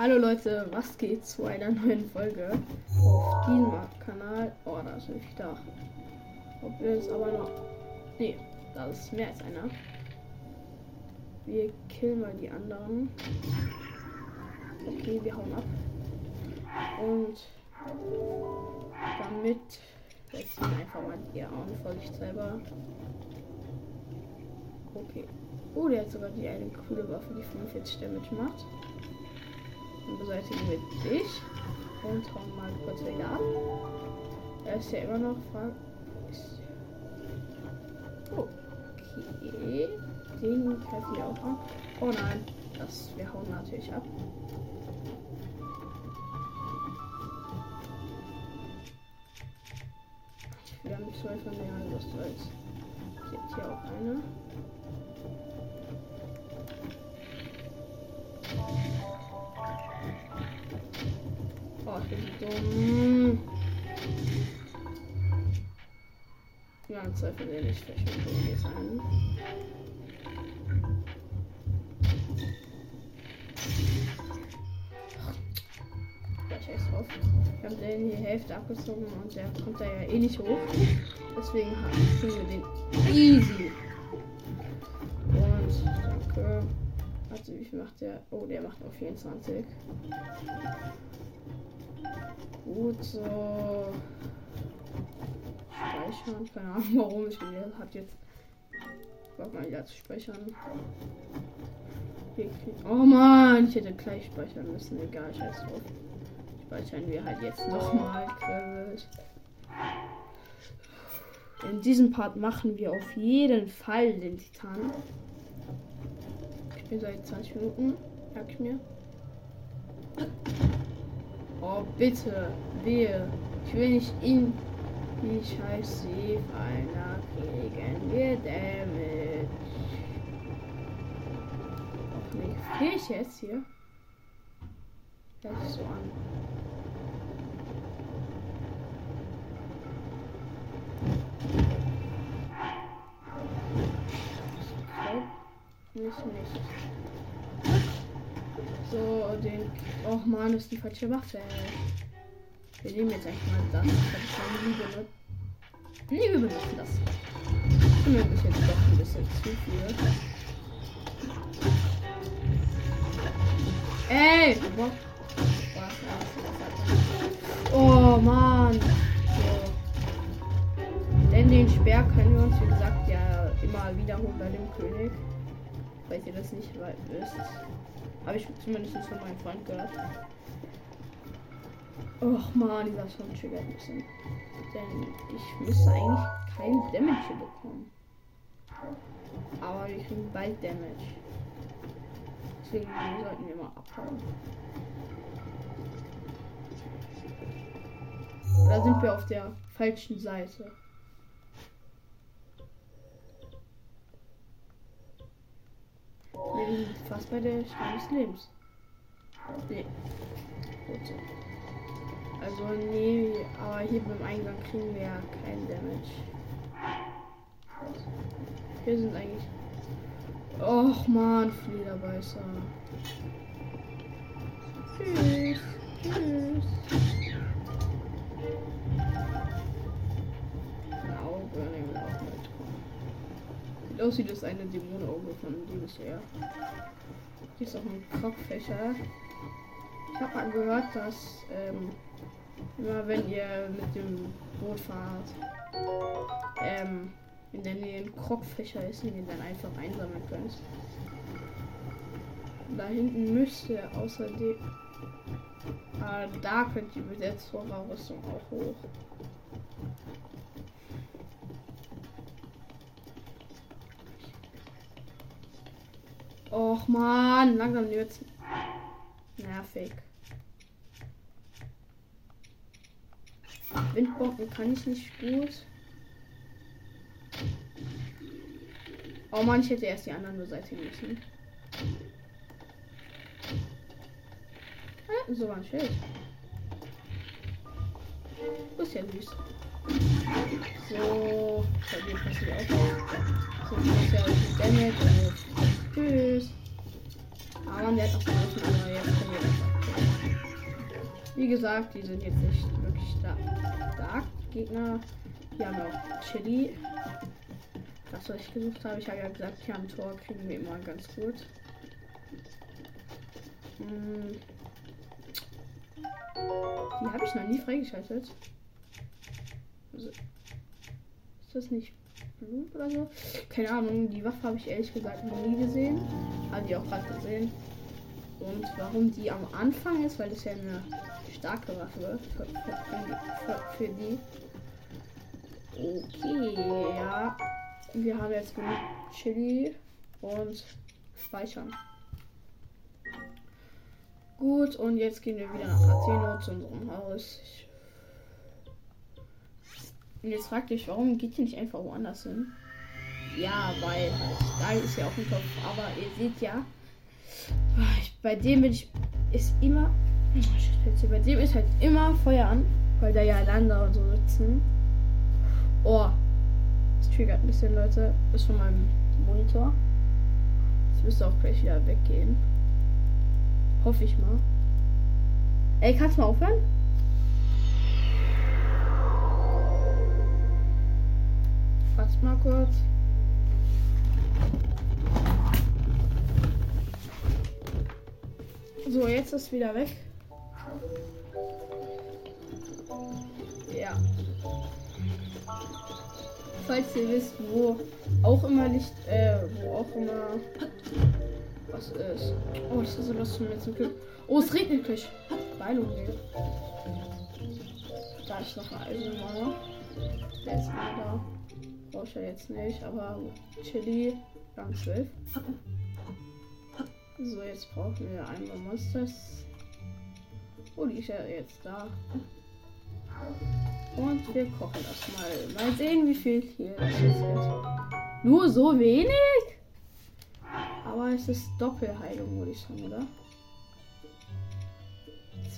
Hallo Leute, was geht zu einer neuen Folge auf diesem Kanal? Oh, da ist nämlich da. Ob wir es aber noch. Nee, da ist mehr als einer. Wir killen mal die anderen. Okay, wir hauen ab. Und damit wechseln einfach mal die Arme vorsichtshalber. Okay. Oh, der hat sogar die eine coole Waffe, die 45 Damage macht. Beseitigen wir dich. Und hauen mal kurz wieder ab. Er ist ja immer noch frag. Okay. Den greifen wir auch an. Oh nein. Das, wir hauen natürlich ab. Wir haben zwei von der Lust als. Jetzt hier auch eine. Dumm. Ja, im Zweifel will ich vielleicht mit sein. drauf. Wir haben den die Hälfte abgezogen und der kommt da ja eh nicht hoch. Deswegen kriegen wir den easy. Und danke. Also wie viel macht der? Oh, der macht noch 24. Gut, so. Speichern. Keine Ahnung warum. Ich bin hat jetzt. Warte mal wieder zu speichern. Oh man, ich hätte gleich speichern müssen. Egal, scheiß drauf. Speichern wir halt jetzt nochmal. In diesem Part machen wir auf jeden Fall den Titan. Ich bin seit 20 Minuten, merke ich mir. Oh, bitte, wehe. Ich will nicht in die scheiß Seefallen kriegen. Wir Damage. Ach nee, friere ich jetzt hier? Hört sich so an. Ich nicht, nicht. So, den. Och man, ist die falsche Waffe. Wir nehmen jetzt eigentlich mal das. Das eine Liebe, ne? Nee, benutzen das. Und mir ist jetzt doch ein bisschen zu viel. Ey! Oh man. So. Denn den Speer können wir uns, wie gesagt, ja immer wiederholen bei dem König. Falls ihr das nicht wisst. Habe ich zumindest von meinem Freund gehört. Och man, dieser Song triggert ein bisschen. Denn ich müsste eigentlich kein Damage bekommen. Aber wir kriegen bald Damage. Deswegen sollten wir mal abhauen. Oder sind wir auf der falschen Seite? Wir sind fast bei der Schrein des Lebens. Nee. Gut so. Also nee, aber hier beim Eingang kriegen wir ja kein Damage. Wir sind eigentlich. Och man, Flederbeißer. Tschüss. Tschüss. Wie das eine Dämonenauge von Liebesher. Hier ist auch ein Kopffächer. Ich habe mal gehört, dass ähm, immer wenn ihr mit dem Boot fahrt, ähm, in der Nähe ein Krogfächer ist, den dann einfach einsammeln könnt. Da hinten müsste außerdem. Ah, da könnt ihr mit der Zora-Rüstung auch hoch. Och man, langsam wird's nervig. Windbomben kann ich nicht gut. Oh man, ich hätte erst die anderen beseitigen müssen. Ja, so ein Schild. Das ist ja süß. So, bei dir passiert auch was. So, das ist ja Damage. Tschüss. Aber der hat können wir das Wie gesagt, die sind jetzt nicht wirklich da. Dark Gegner. Wir haben auch Chili. Das, was ich gesucht habe. Ich habe ja gesagt, hier am Tor kriegen wir immer ganz gut. Hm. Die habe ich noch nie freigeschaltet. Also, ist das nicht Blut oder so? Keine Ahnung, die Waffe habe ich ehrlich gesagt noch nie gesehen. Habe die auch gerade gesehen. Und warum die am Anfang ist, weil das ja eine starke Waffe für, für, für, die. Okay, ja. Wir haben jetzt genug Chili und speichern. Gut, und jetzt gehen wir wieder nach Atheno zu unserem Haus. Und jetzt fragt euch, warum geht ihr nicht einfach woanders hin? Ja, weil halt, da ist ja auch ein Topf. Aber ihr seht ja, ich, bei dem bin ich, ist immer, bei dem ist halt immer Feuer an, weil da ja Lander und so sitzen. Oh, das triggert ein bisschen, Leute. Das ist von meinem Monitor. Jetzt müsste auch gleich wieder weggehen. Hoffe ich mal. Ey, kannst du mal aufhören? Warte mal kurz. So, jetzt ist wieder weg. Ja. Falls ihr wisst, wo auch immer Licht, äh, wo auch immer was ist. Oh, das ist so was mir zum Glück. Oh, es regnet gleich. Beilung. Da ist noch eine Eisenmauer. Der ist mal da. Ja jetzt nicht, aber Chili, Rang 12. So, jetzt brauchen wir einmal Monsters. Oh, die ist ja jetzt da. Und wir kochen das mal. Mal sehen, wie viel hier ist jetzt Nur so wenig? Aber es ist Doppelheilung, würde ich sagen, oder?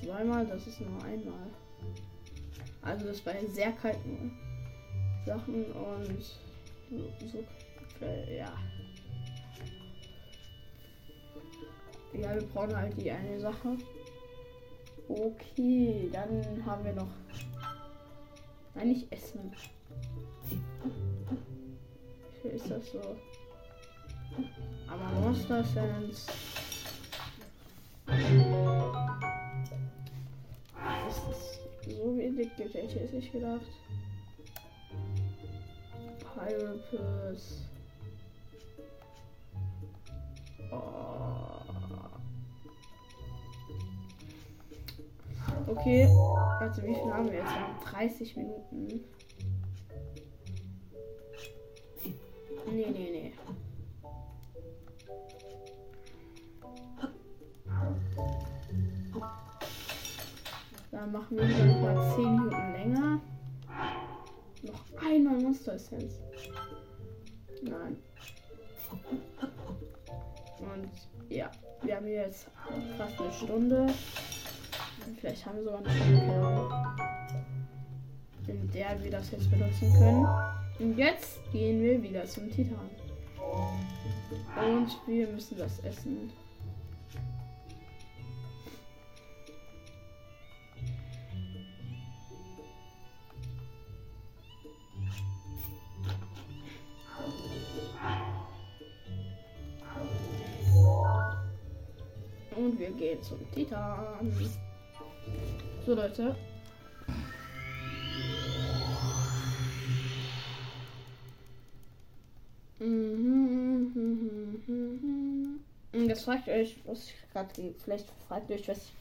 Zweimal, das ist nur einmal. Also das bei sehr kalten Sachen und so, so ja. Ja, wir brauchen halt die eine Sache. Okay, dann haben wir noch. Nein, nicht Essen. Wie ist das so? Aber Monster Sense. Ist es so wenig hätte ich jetzt nicht gedacht. Pyrapus. Oh. Okay, also wie viel haben wir jetzt? Wir haben 30 Minuten. Nee, nee, nee. Dann machen wir wieder mal 10 Minuten länger. Noch einmal Monster Essenz. Nein. Und ja, wir haben jetzt fast eine Stunde. Vielleicht haben wir sogar eine Stunde, in der wir das jetzt benutzen können. Und jetzt gehen wir wieder zum Titan. Und wir müssen das essen. Wir gehen zum Titan. So Leute, Jetzt fragt euch, was ich gerade. Vielleicht fragt euch, was ich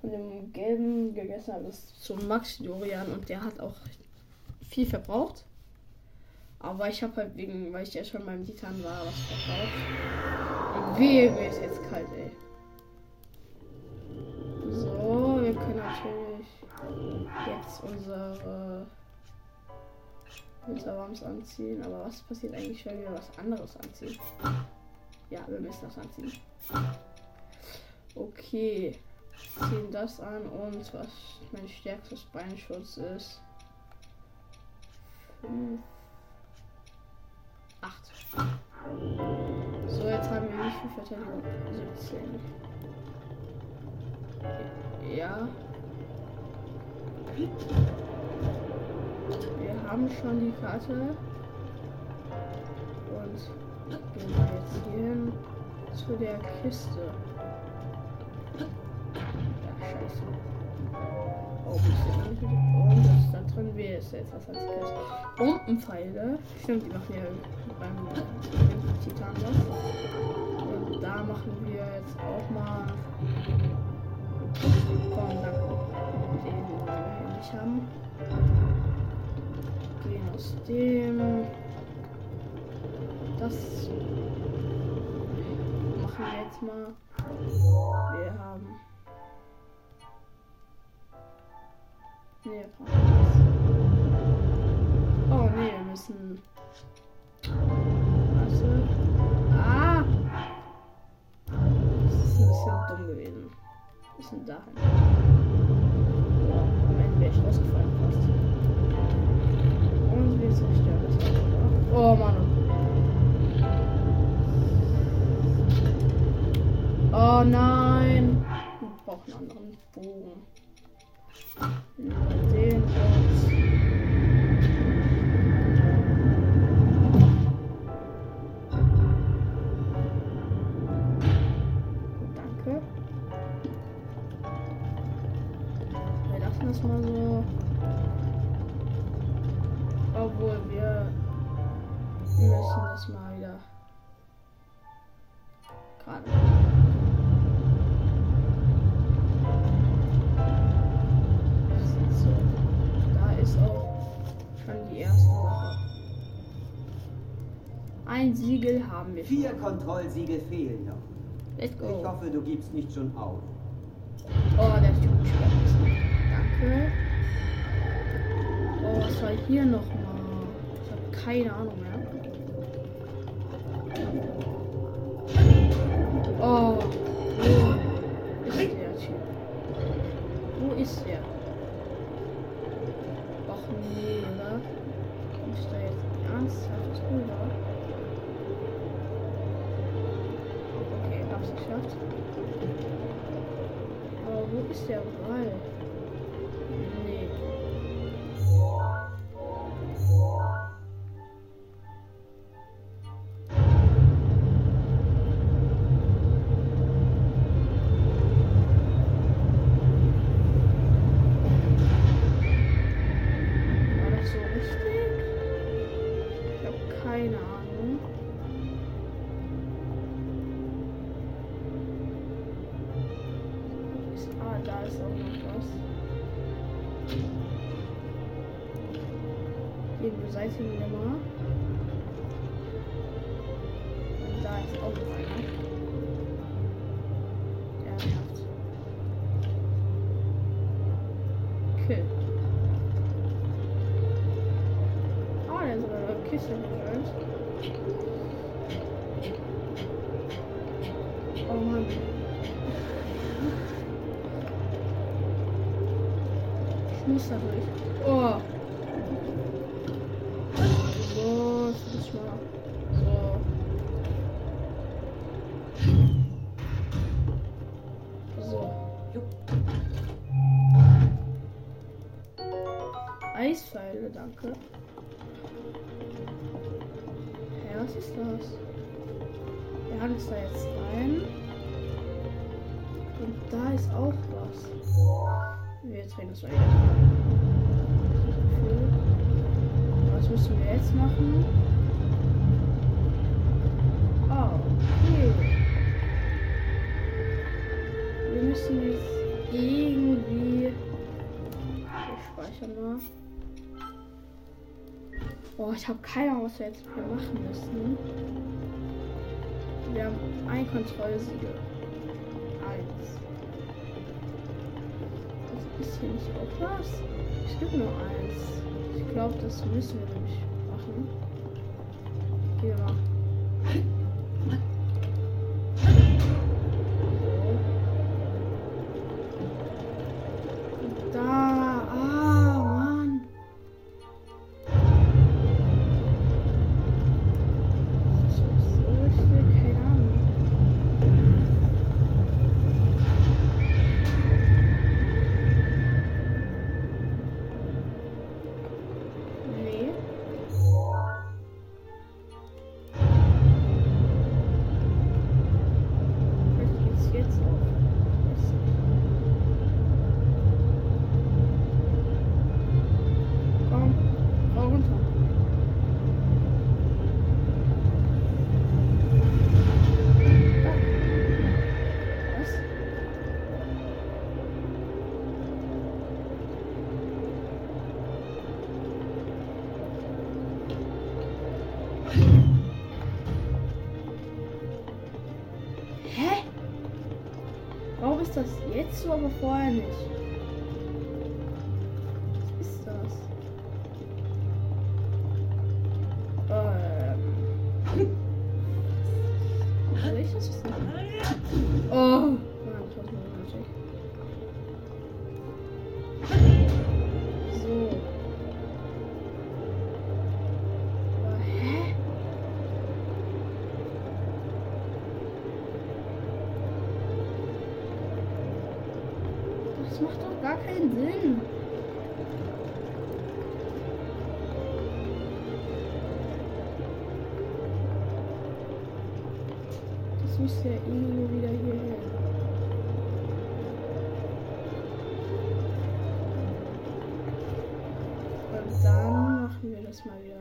von dem gelben gegessen habe. Das ist zum Max Dorian und der hat auch viel verbraucht. Aber ich habe halt wegen, weil ich ja schon beim Titan war, was verbraucht. Und wehe, mir ist jetzt kalt, ey. Jetzt unsere Winterwarms anziehen. Aber was passiert eigentlich, wenn wir was anderes anziehen? Ja, wir müssen das anziehen. Okay. Ziehen das an und was mein stärkstes Beinschutz ist. 5. 8. So, jetzt haben wir wie viel Verteidigung? 17. Ja. Wir haben schon die Karte. Und gehen wir jetzt hier hin zu der Kiste. Ja, scheiße. Oh, Und das ist da drin. Wie ist jetzt was als Kiste? Bombenpfeile. Stimmt, die machen ja beim Titan was. Und da machen wir jetzt auch mal. Komm, danke. Den wollen wir nicht haben. Gehen aus dem. Das machen wir jetzt mal. Wir haben. Nee, Oh nee, wir müssen. Warte. Ah! Das ist ein bisschen dumm gewesen. Wir müssen dahin. Am Ende wäre ich rausgefallen fast. Und wir zerstören das. Oh Mann. Oh nein. Ich brauche einen anderen Bogen. Den Vier Kontrollsiegel fehlen noch. Let's go. Ich hoffe, du gibst nicht schon auf. Oh, der ist gut Danke. Oh, was war hier noch mal? Ich habe keine Ahnung mehr. Oh, Aber wo ist Ich muss da durch. Oh. danke. Hä, was ist das? Wir haben es da jetzt da ist auch was. Wir drehen das weiter. Was müssen wir jetzt machen? Oh, okay. Wir müssen jetzt irgendwie. Ich speichere mal. Boah, ich habe keine Ahnung, was wir jetzt machen müssen. Wir haben ein Kontrollsiegel. Hier nicht auch was? Es gibt nur eins. Ich glaube, das müssen wir das jetzt so, aber vorher nicht. Müsste ja irgendwo wieder hierher. Und dann machen wir das mal wieder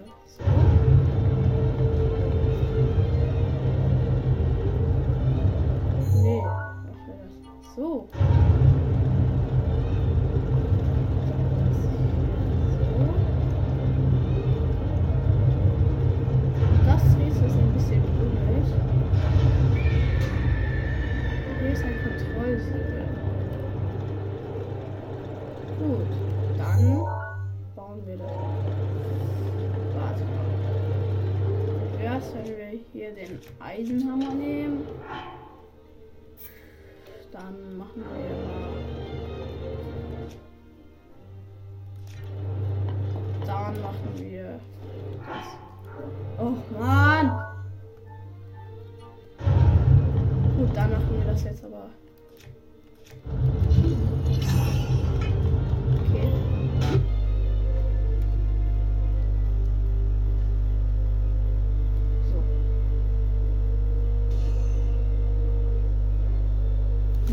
hier den Eisenhammer nehmen, dann machen wir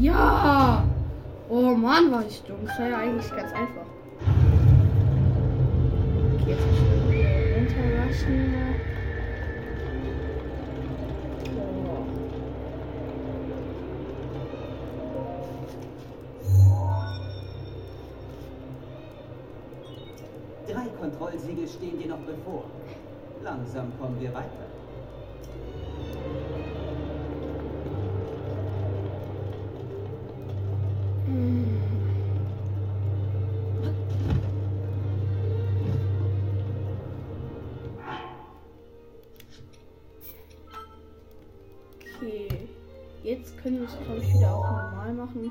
Ja! Oh Mann, war ich dumm. Das war ja eigentlich ganz einfach. Okay, jetzt runterrushen. Oh. Drei Kontrollsiegel stehen dir noch bevor. Langsam kommen wir weiter. Okay. Jetzt können wir es, glaube ich, wieder auch normal machen.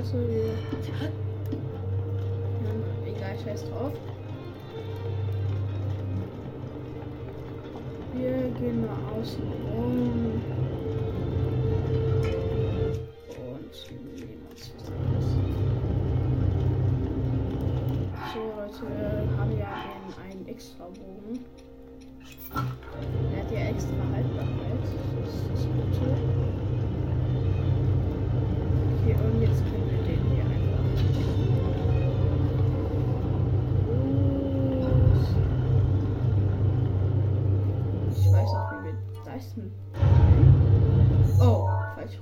Wir. Ja, egal, scheiß drauf. Wir gehen mal außen rum. Und nehmen uns was anderes. So, Leute, wir haben ja einen extra Bogen.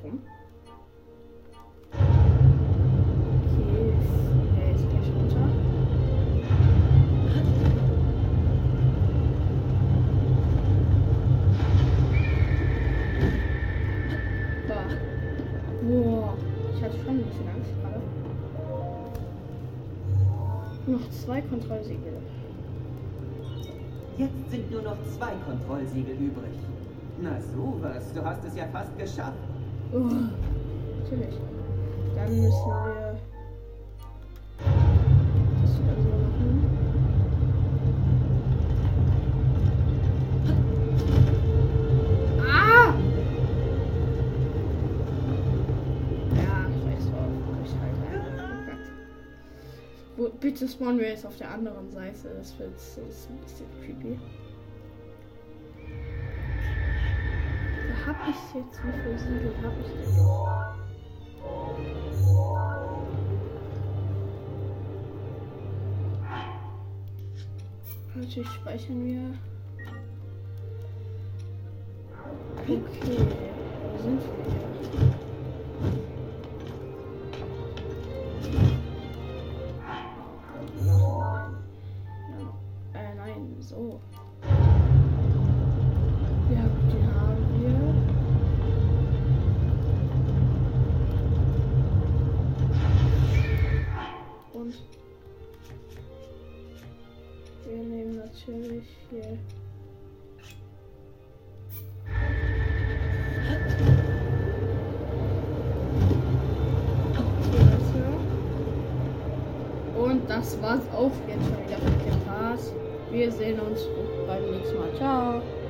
rum. noch zwei Kontrollsiegel. Jetzt sind nur noch zwei Kontrollsiegel übrig. Na sowas, du hast es ja fast geschafft. Oh, natürlich. Dann müssen wir das wieder so machen. Ah! Ja, scheiß drauf. Ich halt einfach verkackt. Wo- Bitte spawnen wir jetzt auf der anderen Seite. Das wird das ein bisschen creepy. Da hab ich jetzt. Wie viele Siegel hab ich noch? Natürlich speichern wir. Okay, das war's auch jetzt schon wieder mit dem Part. Wir sehen uns beim nächsten Mal. Ciao.